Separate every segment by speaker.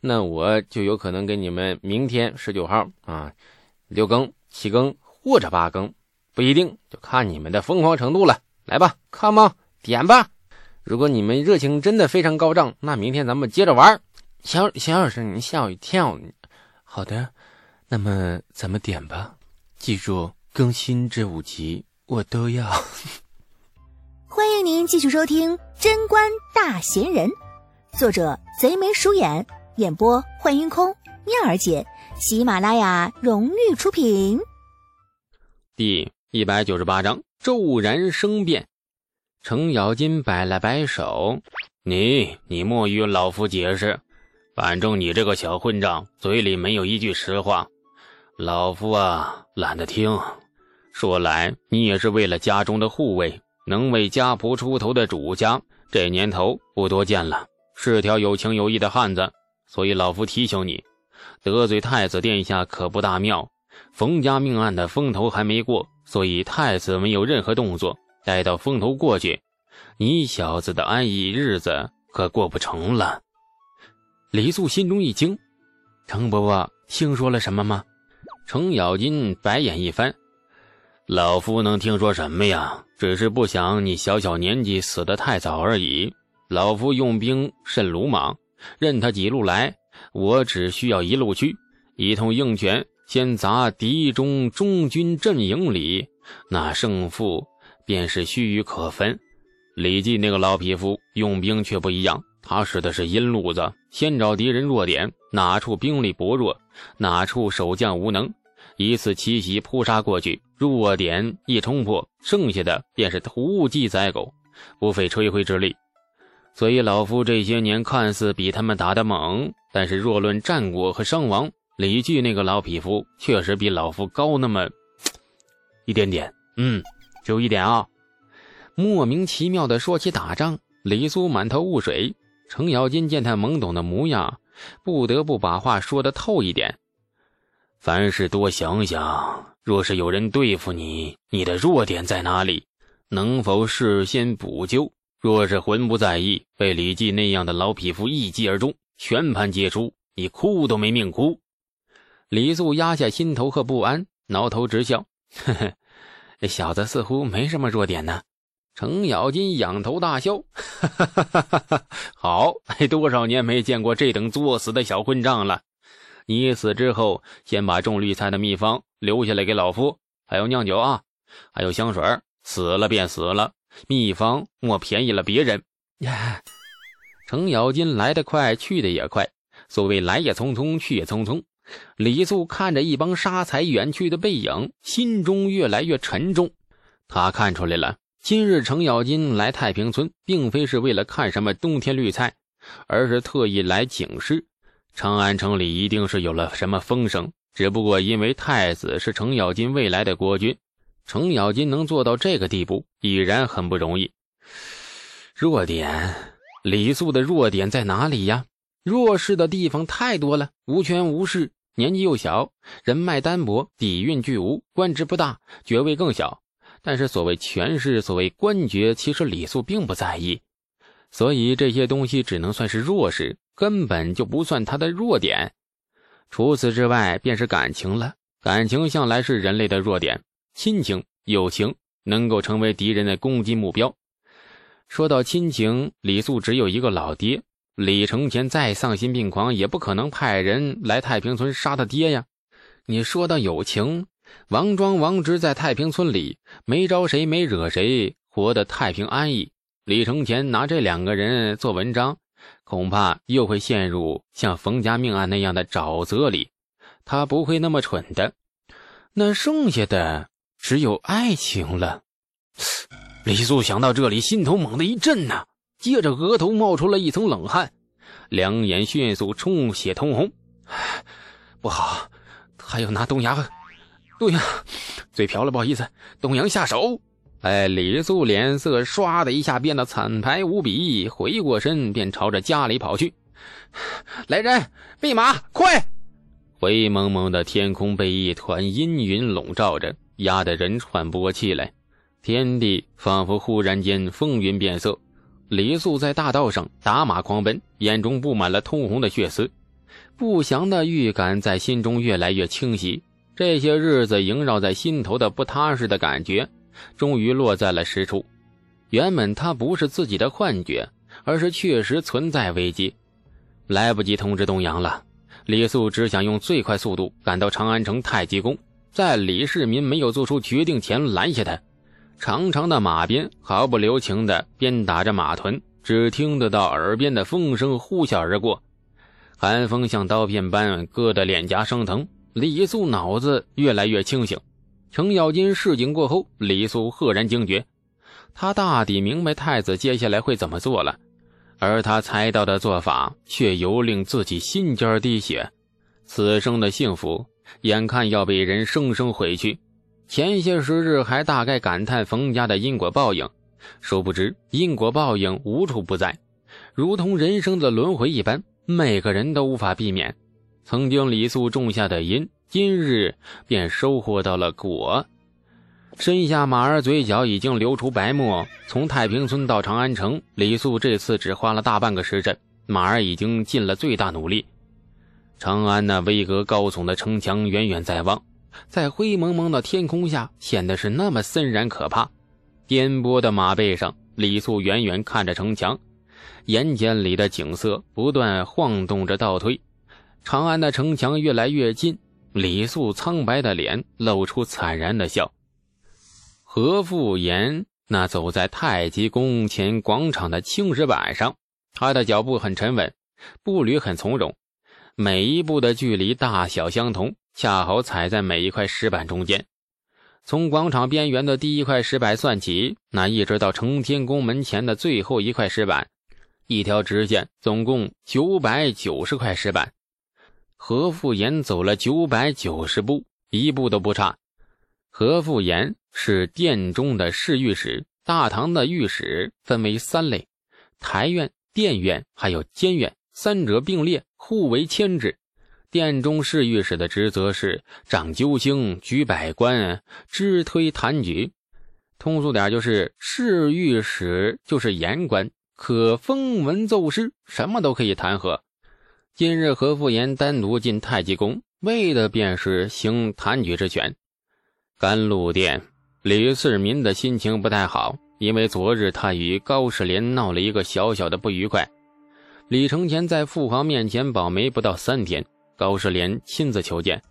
Speaker 1: 那我就有可能给你们明天十九号啊，六更、七更或者八更，不一定，就看你们的疯狂程度了。来吧，Come on，点吧。如果你们热情真的非常高涨，那明天咱们接着玩。小小老师，你吓我一跳。
Speaker 2: 好的，那么咱们点吧。记住，更新这五集我都要。
Speaker 3: 欢迎您继续收听《贞观大贤人》，作者贼眉鼠眼，演播幻音空、妙儿姐，喜马拉雅荣誉出品。
Speaker 1: 第一百九十八章骤然生变。程咬金摆了摆手：“你，你莫与老夫解释，反正你这个小混账，嘴里没有一句实话，老夫啊懒得听。说来，你也是为了家中的护卫。”能为家仆出头的主家，这年头不多见了，是条有情有义的汉子。所以老夫提醒你，得罪太子殿下可不大妙。冯家命案的风头还没过，所以太子没有任何动作。待到风头过去，你小子的安逸日子可过不成了。李素心中一惊：“程伯伯，听说了什么吗？”程咬金白眼一翻。老夫能听说什么呀？只是不想你小小年纪死得太早而已。老夫用兵甚鲁莽，任他几路来，我只需要一路去，一通硬拳，先砸敌中中军阵营里，那胜负便是须臾可分。李绩那个老匹夫用兵却不一样，他使的是阴路子，先找敌人弱点，哪处兵力薄弱，哪处守将无能。一次奇袭扑杀过去，弱点一冲破，剩下的便是突击宰狗，不费吹灰之力。所以老夫这些年看似比他们打得猛，但是若论战果和伤亡，李据那个老匹夫确实比老夫高那么 一点点。嗯，就一点啊。莫名其妙的说起打仗，李苏满头雾水。程咬金见他懵懂的模样，不得不把话说得透一点。凡事多想想，若是有人对付你，你的弱点在哪里？能否事先补救？若是魂不在意，被李记那样的老匹夫一击而中，全盘皆输，你哭都没命哭。李素压下心头和不安，挠头直笑：“呵呵，这小子似乎没什么弱点呢。”程咬金仰头大笑：“哈哈哈哈哈！好，多少年没见过这等作死的小混账了。”你死之后，先把种绿菜的秘方留下来给老夫，还有酿酒啊，还有香水。死了便死了，秘方莫便宜了别人。程咬金来得快，去得也快。所谓来也匆匆，去也匆匆。李素看着一帮杀财远去的背影，心中越来越沉重。他看出来了，今日程咬金来太平村，并非是为了看什么冬天绿菜，而是特意来警示。长安城里一定是有了什么风声，只不过因为太子是程咬金未来的国君，程咬金能做到这个地步已然很不容易。弱点，李素的弱点在哪里呀？弱势的地方太多了，无权无势，年纪又小，人脉单薄，底蕴巨无，官职不大，爵位更小。但是所谓权势，所谓官爵，其实李素并不在意，所以这些东西只能算是弱势。根本就不算他的弱点，除此之外便是感情了。感情向来是人类的弱点，亲情、友情能够成为敌人的攻击目标。说到亲情，李素只有一个老爹，李承前再丧心病狂，也不可能派人来太平村杀他爹呀。你说到友情，王庄、王直在太平村里没招谁，没惹谁，活得太平安逸。李承前拿这两个人做文章。恐怕又会陷入像冯家命案那样的沼泽里，他不会那么蠢的。那剩下的只有爱情了。李素想到这里，心头猛地一震呐，接着额头冒出了一层冷汗，两眼迅速充血通红。不好，还要拿东阳，东阳，嘴瓢了，不好意思，东阳下手。哎，李素脸色唰的一下变得惨白无比，回过身便朝着家里跑去。来人，备马，快！灰蒙蒙的天空被一团阴云笼罩着，压得人喘不过气来。天地仿佛忽然间风云变色。李素在大道上打马狂奔，眼中布满了通红的血丝。不祥的预感在心中越来越清晰。这些日子萦绕在心头的不踏实的感觉，终于落在了实处。原本他不是自己的幻觉，而是确实存在危机。来不及通知东阳了，李素只想用最快速度赶到长安城太极宫，在李世民没有做出决定前拦下他。长长的马鞭毫不留情地鞭打着马臀，只听得到耳边的风声呼啸而过，寒风像刀片般割得脸颊生疼。李素脑子越来越清醒，程咬金示警过后，李素赫然惊觉，他大抵明白太子接下来会怎么做了，而他猜到的做法却尤令自己心尖滴血，此生的幸福眼看要被人生生毁去。前些时日还大概感叹冯家的因果报应，殊不知因果报应无处不在，如同人生的轮回一般，每个人都无法避免。曾经李素种下的因，今日便收获到了果。身下马儿嘴角已经流出白沫，从太平村到长安城，李素这次只花了大半个时辰，马儿已经尽了最大努力。长安那巍峨高耸的城墙远远在望。在灰蒙蒙的天空下，显得是那么森然可怕。颠簸的马背上，李素远远看着城墙，眼睑里的景色不断晃动着倒退。长安的城墙越来越近，李素苍白的脸露出惨然的笑。何复言那走在太极宫前广场的青石板上，他的脚步很沉稳，步履很从容，每一步的距离大小相同。恰好踩在每一块石板中间，从广场边缘的第一块石板算起，那一直到承天宫门前的最后一块石板，一条直线，总共九百九十块石板。何复言走了九百九十步，一步都不差。何复言是殿中的侍御史，大唐的御史分为三类：台院、殿院还有监院，三者并列，互为牵制。殿中侍御史的职责是掌揪星、举百官、支推弹举。通俗点就是，侍御史就是言官，可封文奏事，什么都可以弹劾。今日何复言单独进太极宫，为的便是行弹举之权。甘露殿，李世民的心情不太好，因为昨日他与高士廉闹了一个小小的不愉快。李承乾在父皇面前保媒不到三天。高士廉亲自求见，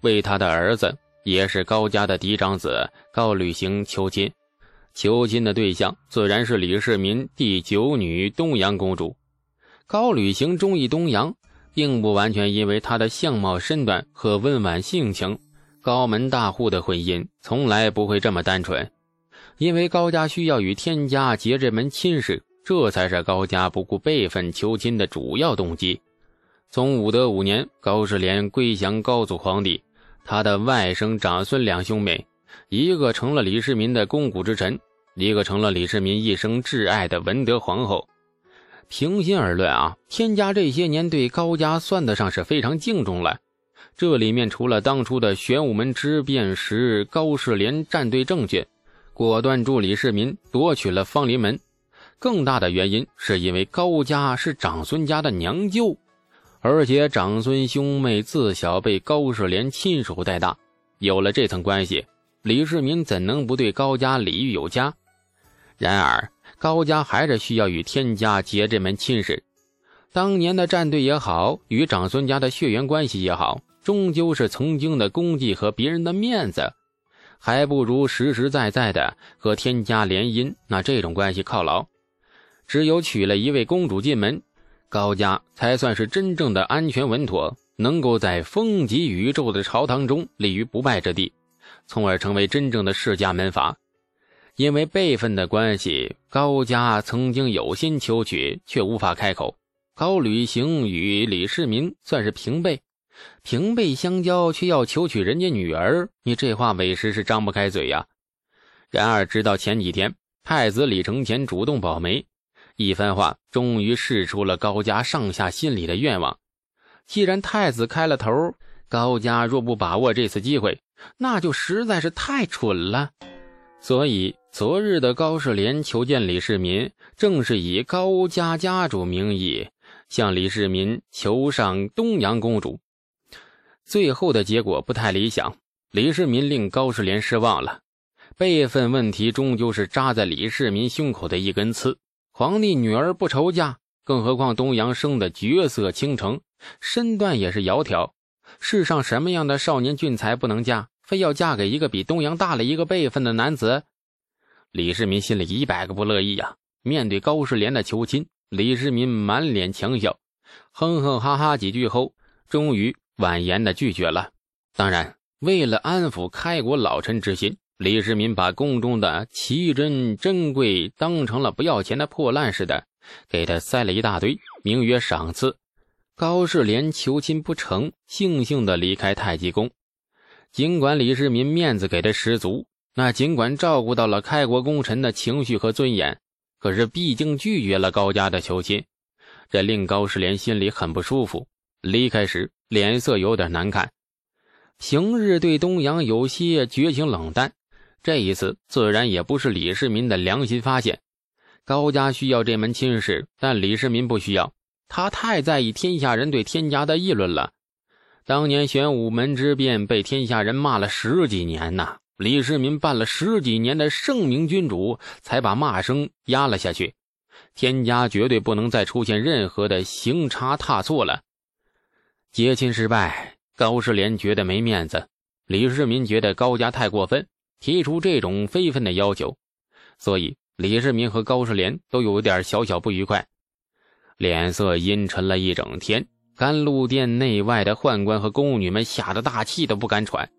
Speaker 1: 为他的儿子，也是高家的嫡长子高履行求亲。求亲的对象自然是李世民第九女东阳公主。高履行中意东阳，并不完全因为她的相貌身段和温婉性情。高门大户的婚姻从来不会这么单纯，因为高家需要与天家结这门亲事，这才是高家不顾辈分求亲的主要动机。从武德五年，高士廉归降高祖皇帝，他的外甥、长孙两兄妹，一个成了李世民的肱骨之臣，一个成了李世民一生挚爱的文德皇后。平心而论啊，天家这些年对高家算得上是非常敬重了。这里面除了当初的玄武门之变时高士廉站队正确，果断助李世民夺取了芳林门，更大的原因是因为高家是长孙家的娘舅。而且长孙兄妹自小被高士廉亲手带大，有了这层关系，李世民怎能不对高家礼遇有加？然而高家还是需要与天家结这门亲事。当年的战队也好，与长孙家的血缘关系也好，终究是曾经的功绩和别人的面子，还不如实实在在的和天家联姻。那这种关系靠牢，只有娶了一位公主进门。高家才算是真正的安全稳妥，能够在风极宇宙的朝堂中立于不败之地，从而成为真正的世家门阀。因为辈分的关系，高家曾经有心求娶，却无法开口。高履行与李世民算是平辈，平辈相交却要求娶人家女儿，你这话委实是张不开嘴呀。然而，直到前几天，太子李承乾主动保媒。一番话终于试出了高家上下心里的愿望。既然太子开了头，高家若不把握这次机会，那就实在是太蠢了。所以昨日的高士廉求见李世民，正是以高家家主名义向李世民求上东阳公主。最后的结果不太理想，李世民令高士廉失望了。辈分问题终究是扎在李世民胸口的一根刺。皇帝女儿不愁嫁，更何况东阳生的绝色倾城，身段也是窈窕。世上什么样的少年俊才不能嫁？非要嫁给一个比东阳大了一个辈分的男子？李世民心里一百个不乐意呀！面对高士廉的求亲，李世民满脸强笑，哼哼哈哈几句后，终于婉言的拒绝了。当然，为了安抚开国老臣之心。李世民把宫中的奇珍珍贵当成了不要钱的破烂似的，给他塞了一大堆，名曰赏赐。高士廉求亲不成，悻悻地离开太极宫。尽管李世民面子给的十足，那尽管照顾到了开国功臣的情绪和尊严，可是毕竟拒绝了高家的求亲，这令高士廉心里很不舒服。离开时脸色有点难看，平日对东阳有些绝情冷淡。这一次自然也不是李世民的良心发现，高家需要这门亲事，但李世民不需要，他太在意天下人对天家的议论了。当年玄武门之变被天下人骂了十几年呐，李世民办了十几年的圣明君主，才把骂声压了下去。天家绝对不能再出现任何的行差踏错了。结亲失败，高士廉觉得没面子，李世民觉得高家太过分。提出这种非分的要求，所以李世民和高士廉都有点小小不愉快，脸色阴沉了一整天。甘露殿内外的宦官和宫女们吓得大气都不敢喘。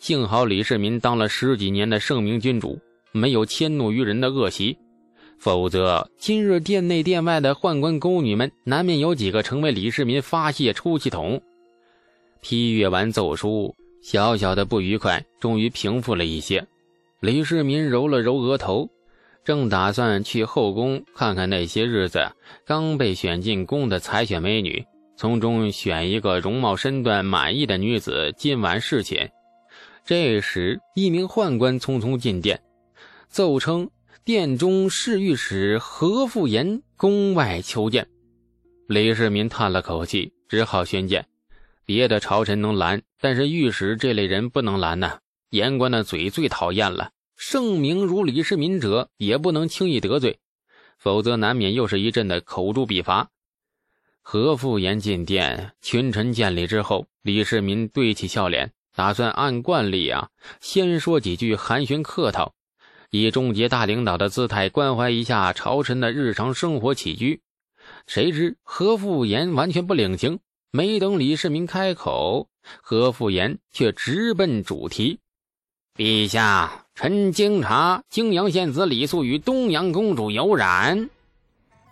Speaker 1: 幸好李世民当了十几年的圣明君主，没有迁怒于人的恶习，否则今日殿内殿外的宦官宫女们难免有几个成为李世民发泄出气筒。批阅完奏书。小小的不愉快终于平复了一些，李世民揉了揉额头，正打算去后宫看看那些日子刚被选进宫的才选美女，从中选一个容貌身段满意的女子今晚侍寝。这时，一名宦官匆匆进殿，奏称殿中侍御史何复言宫外求见。李世民叹了口气，只好宣见。别的朝臣能拦，但是御史这类人不能拦呐。言官的嘴最讨厌了，圣明如李世民者也不能轻易得罪，否则难免又是一阵的口诛笔伐。何复言进殿，群臣见礼之后，李世民堆起笑脸，打算按惯例啊，先说几句寒暄客套，以终结大领导的姿态关怀一下朝臣的日常生活起居。谁知何复言完全不领情。没等李世民开口，何复言却直奔主题：“陛下，臣经查，泾阳县子李素与东阳公主有染。”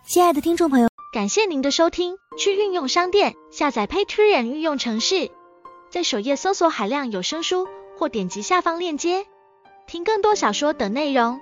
Speaker 3: 亲爱的听众朋友，
Speaker 4: 感谢您的收听。去运用商店下载 Patreon 运用城市，在首页搜索海量有声书，或点击下方链接听更多小说等内容。